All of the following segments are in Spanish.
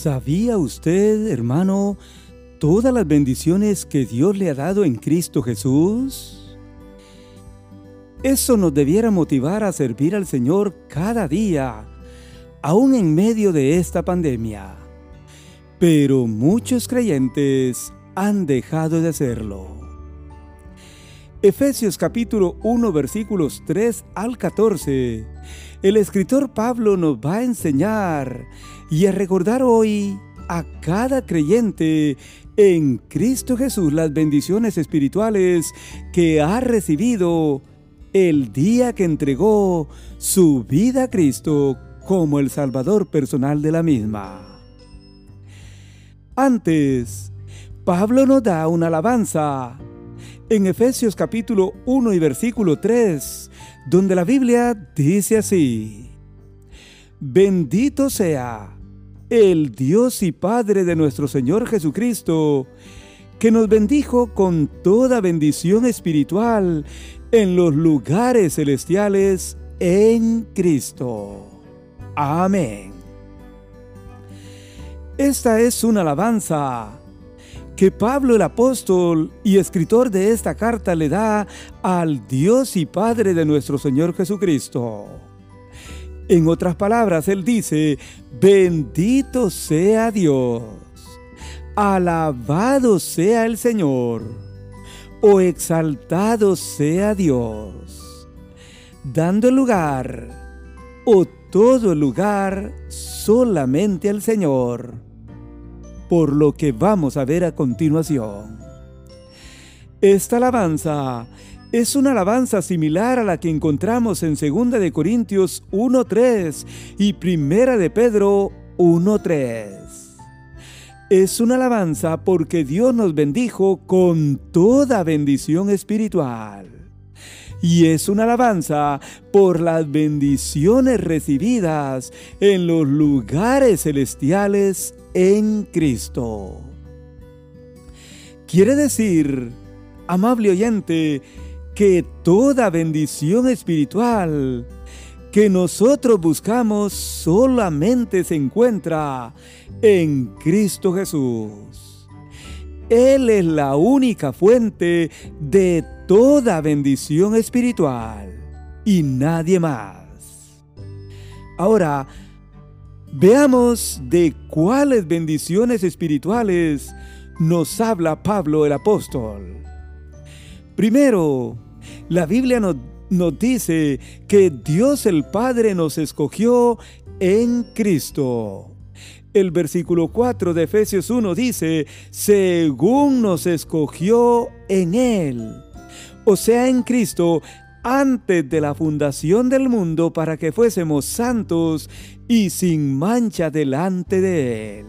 ¿Sabía usted, hermano, todas las bendiciones que Dios le ha dado en Cristo Jesús? Eso nos debiera motivar a servir al Señor cada día, aún en medio de esta pandemia. Pero muchos creyentes han dejado de hacerlo. Efesios capítulo 1 versículos 3 al 14. El escritor Pablo nos va a enseñar y a recordar hoy a cada creyente en Cristo Jesús las bendiciones espirituales que ha recibido el día que entregó su vida a Cristo como el Salvador personal de la misma. Antes, Pablo nos da una alabanza en Efesios capítulo 1 y versículo 3, donde la Biblia dice así, Bendito sea el Dios y Padre de nuestro Señor Jesucristo, que nos bendijo con toda bendición espiritual en los lugares celestiales en Cristo. Amén. Esta es una alabanza que Pablo el apóstol y escritor de esta carta le da al Dios y Padre de nuestro Señor Jesucristo. En otras palabras, él dice, bendito sea Dios, alabado sea el Señor, o exaltado sea Dios, dando lugar, o todo lugar, solamente al Señor, por lo que vamos a ver a continuación. Esta alabanza es una alabanza similar a la que encontramos en 2 de Corintios 1:3 y 1 de Pedro 1:3. Es una alabanza porque Dios nos bendijo con toda bendición espiritual. Y es una alabanza por las bendiciones recibidas en los lugares celestiales en Cristo. Quiere decir, amable oyente, que toda bendición espiritual que nosotros buscamos solamente se encuentra en Cristo Jesús. Él es la única fuente de toda bendición espiritual y nadie más. Ahora, veamos de cuáles bendiciones espirituales nos habla Pablo el apóstol. Primero, la Biblia nos, dice que Dios el Padre nos escogió en Cristo. El versículo 4 de Efesios 1 dice, según nos escogió en Él. O sea, en Cristo, antes de la fundación del mundo para que fuésemos santos y sin mancha delante de Él.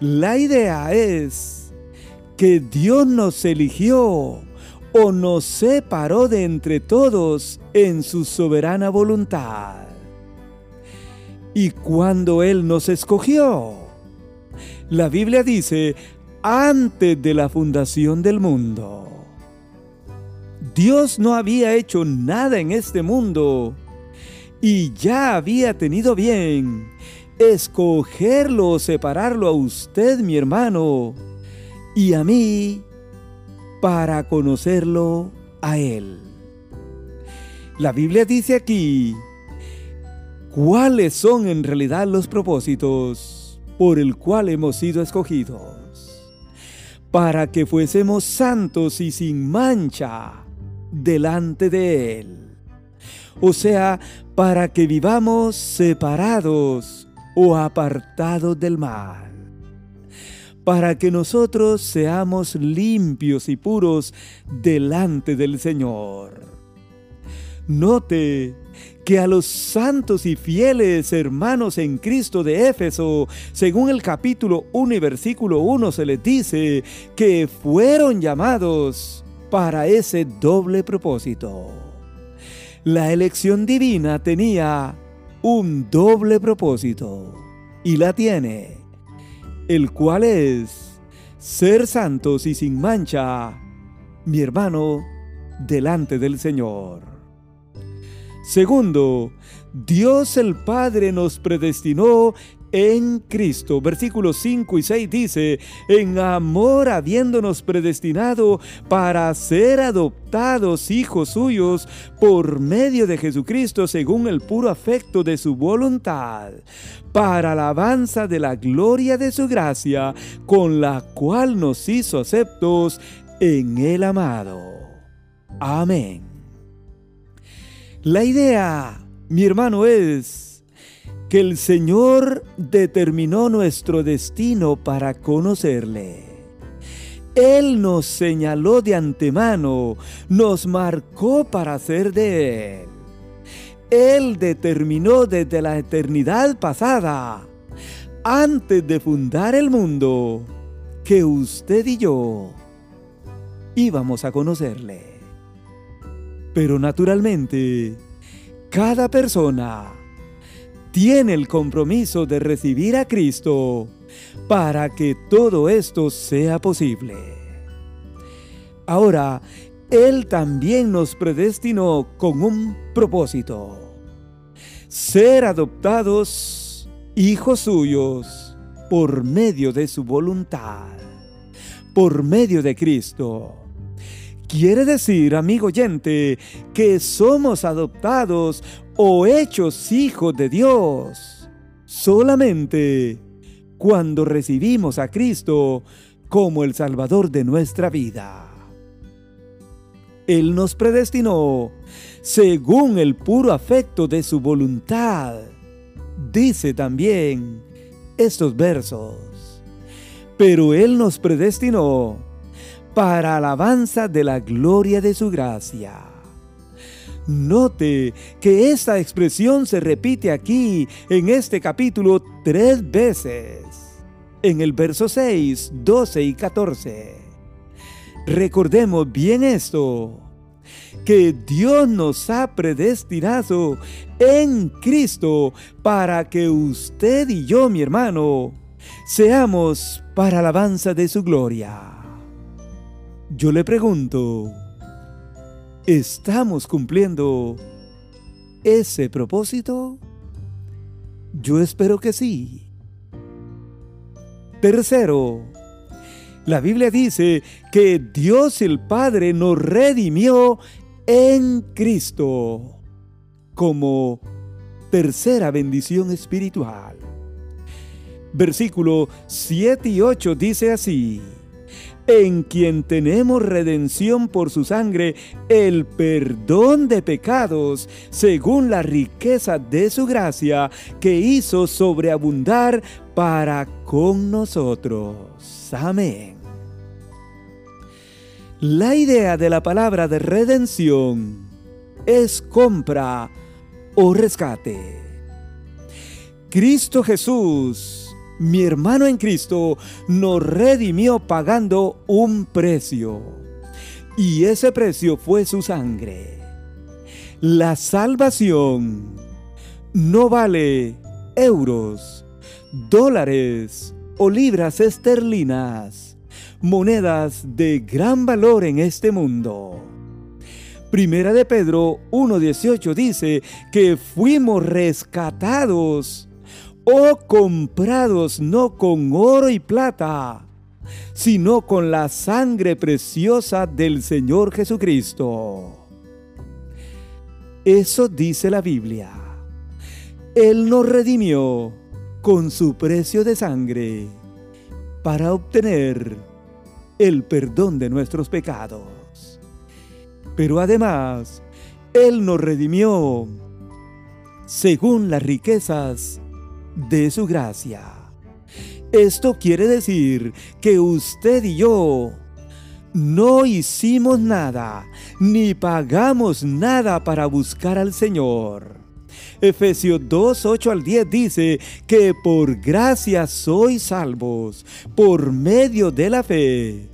La idea es que Dios nos eligió o nos separó de entre todos en su soberana voluntad. Y cuando Él nos escogió, la Biblia dice, antes de la fundación del mundo. Dios no había hecho nada en este mundo y ya había tenido bien escogerlo o separarlo a usted, mi hermano, y a mí para conocerlo a Él. La Biblia dice aquí cuáles son en realidad los propósitos por el cual hemos sido escogidos, para que fuésemos santos y sin mancha delante de Él. O sea, para que vivamos separados o apartados del mal para que nosotros seamos limpios y puros delante del Señor. Note que a los santos y fieles hermanos en Cristo de Éfeso, según el capítulo 1 y versículo 1 se les dice que fueron llamados para ese doble propósito. La elección divina tenía un doble propósito y la tiene el cual es ser santos y sin mancha, mi hermano, delante del Señor. Segundo, Dios el Padre nos predestinó en Cristo. Versículos 5 y 6 dice, en amor habiéndonos predestinado para ser adoptados hijos suyos por medio de Jesucristo según el puro afecto de su voluntad, para alabanza de la gloria de su gracia, con la cual nos hizo aceptos en el amado. Amén. La idea, mi hermano, es que el Señor determinó nuestro destino para conocerle. Él nos señaló de antemano, nos marcó para ser de Él. Él determinó desde la eternidad pasada, antes de fundar el mundo, que usted y yo íbamos a conocerle. Pero naturalmente, cada persona tiene el compromiso de recibir a Cristo para que todo esto sea posible. Ahora, Él también nos predestinó con un propósito. Ser adoptados hijos suyos por medio de su voluntad, por medio de Cristo. Quiere decir, amigo oyente, que somos adoptados o hechos hijos de Dios solamente cuando recibimos a Cristo como el Salvador de nuestra vida. Él nos predestinó según el puro afecto de su voluntad. Dice también estos versos. Pero Él nos predestinó para alabanza de la gloria de su gracia Note que esta expresión se repite aquí en este capítulo tres veces, en el verso 6, 12 y 14. Recordemos bien esto, que Dios nos ha predestinado en Cristo para que usted y yo, mi hermano, seamos para alabanza de su gloria. Yo le pregunto, ¿Estamos cumpliendo ese propósito? Yo espero que sí. Tercero, la Biblia dice que Dios el Padre nos redimió en Cristo como tercera bendición espiritual. Versículo 7 y 8 dice así en quien tenemos redención por su sangre, el perdón de pecados, según la riqueza de su gracia, que hizo sobreabundar para con nosotros. Amén. La idea de la palabra de redención es compra o rescate. Cristo Jesús mi hermano en Cristo nos redimió pagando un precio. Y ese precio fue su sangre. La salvación no vale euros, dólares o libras esterlinas, monedas de gran valor en este mundo. Primera de Pedro 1.18 dice que fuimos rescatados o comprados no con oro y plata, sino con la sangre preciosa del Señor Jesucristo. Eso dice la Biblia. Él nos redimió con su precio de sangre para obtener el perdón de nuestros pecados. Pero además, Él nos redimió según las riquezas de su gracia. Esto quiere decir que usted y yo no hicimos nada, ni pagamos nada para buscar al Señor. Efesios 2, 8 al 10 dice que por gracia sois salvos, por medio de la fe.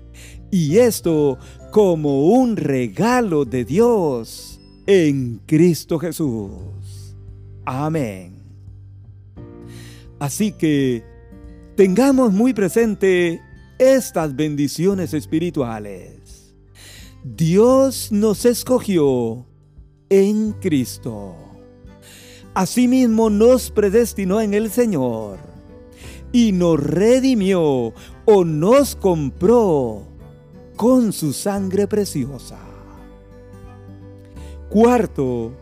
Y esto como un regalo de Dios en Cristo Jesús. Amén. Así que tengamos muy presente estas bendiciones espirituales. Dios nos escogió en Cristo. Asimismo nos predestinó en el Señor y nos redimió o nos compró con su sangre preciosa. Cuarto,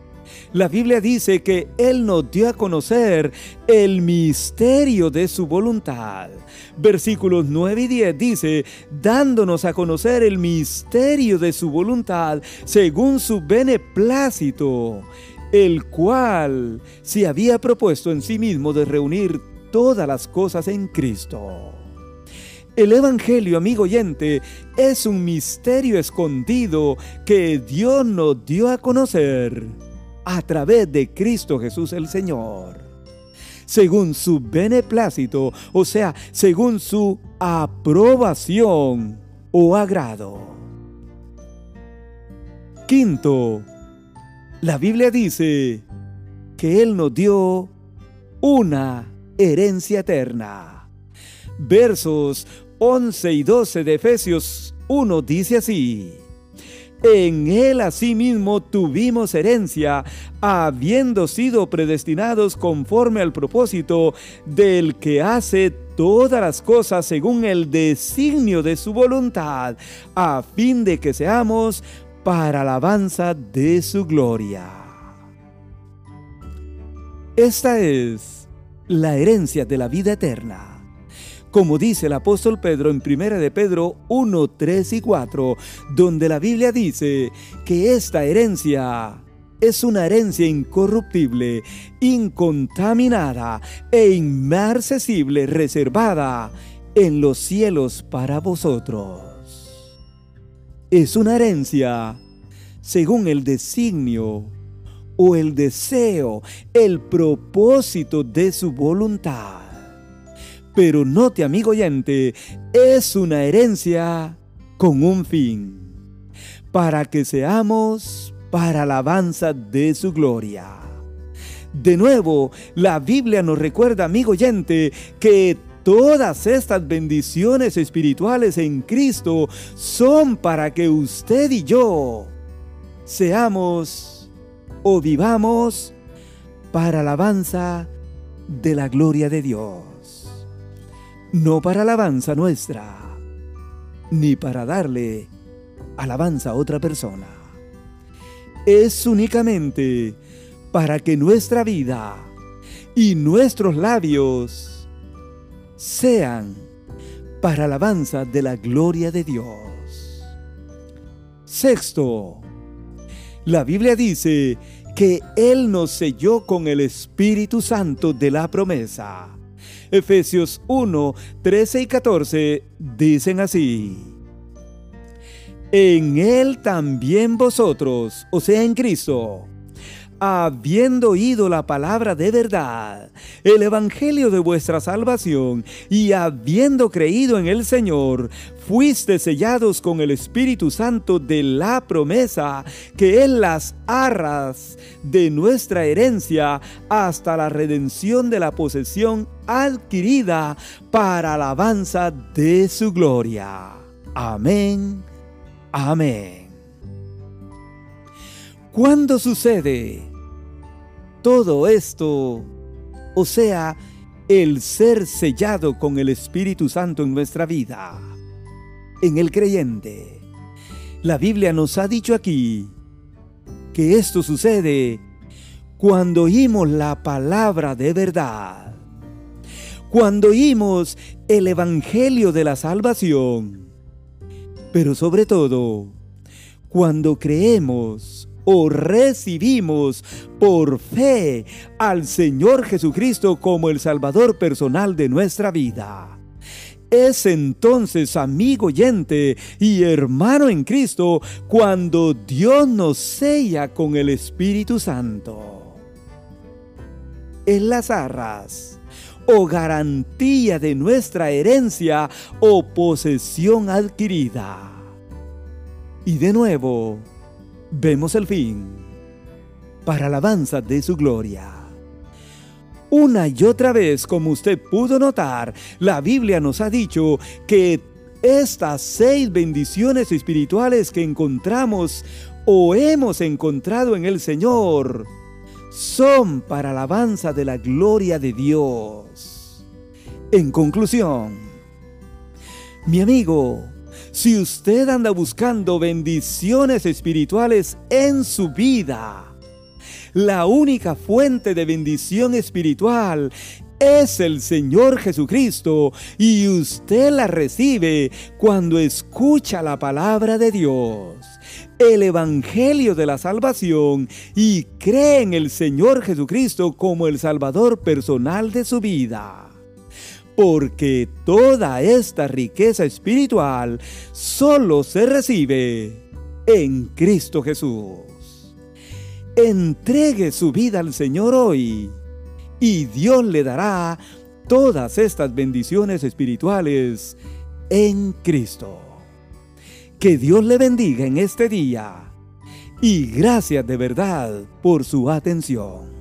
la Biblia dice que Él nos dio a conocer el misterio de su voluntad. Versículos 9 y 10 dice, dándonos a conocer el misterio de su voluntad según su beneplácito, el cual se había propuesto en sí mismo de reunir todas las cosas en Cristo. El Evangelio, amigo oyente, es un misterio escondido que Dios nos dio a conocer a través de Cristo Jesús el Señor. Según su beneplácito, o sea, según su aprobación o agrado. Quinto, la Biblia dice que Él nos dio una herencia eterna. Versos 11 y 12 de Efesios 1 dice así. En Él asimismo tuvimos herencia, habiendo sido predestinados conforme al propósito del que hace todas las cosas según el designio de su voluntad, a fin de que seamos para alabanza de su gloria. Esta es la herencia de la vida eterna como dice el apóstol Pedro en 1 de Pedro 1, 3 y 4, donde la Biblia dice que esta herencia es una herencia incorruptible, incontaminada e inmarcesible, reservada en los cielos para vosotros. Es una herencia según el designio o el deseo, el propósito de su voluntad. Pero note, amigo oyente, es una herencia con un fin, para que seamos para alabanza de su gloria. De nuevo, la Biblia nos recuerda, amigo oyente, que todas estas bendiciones espirituales en Cristo son para que usted y yo seamos o vivamos para alabanza de la gloria de Dios no para alabanza nuestra, ni para darle alabanza a otra persona. Es únicamente para que nuestra vida y nuestros labios sean para alabanza de la gloria de Dios. Sexto, la Biblia dice que Él nos selló con el Espíritu Santo de la promesa. Efesios 1, 13 y 14 dicen así. En Él también vosotros, o sea, en Cristo, habiendo oído la palabra de verdad, el evangelio de vuestra salvación, y habiendo creído en el Señor, fuiste sellados con el Espíritu Santo de la promesa, que es las arras de nuestra herencia hasta la redención de la posesión adquirida para alabanza de su gloria. Amén. Amén. ¿Cuándo sucede todo esto? O sea, el ser sellado con el Espíritu Santo en nuestra vida, en el creyente. La Biblia nos ha dicho aquí que esto sucede cuando oímos la palabra de verdad, cuando oímos el Evangelio de la salvación, pero sobre todo cuando creemos o recibimos por fe al Señor Jesucristo como el Salvador personal de nuestra vida. Es entonces, amigo oyente y hermano en Cristo, cuando Dios nos sella con el Espíritu Santo. En las arras o garantía de nuestra herencia o posesión adquirida. Y de nuevo, vemos el fin para alabanza de su gloria. Una y otra vez, como usted pudo notar, la Biblia nos ha dicho que estas seis bendiciones espirituales que encontramos o hemos encontrado en el Señor son para alabanza de la gloria de Dios. En conclusión, mi amigo, si usted anda buscando bendiciones espirituales en su vida, la única fuente de bendición espiritual es el Señor Jesucristo y usted la recibe cuando escucha la palabra de Dios, el Evangelio de la Salvación y cree en el Señor Jesucristo como el Salvador personal de su vida. Porque toda esta riqueza espiritual solo se recibe en Cristo Jesús. Entregue su vida al Señor hoy y Dios le dará todas estas bendiciones espirituales en Cristo. Que Dios le bendiga en este día y gracias de verdad por su atención.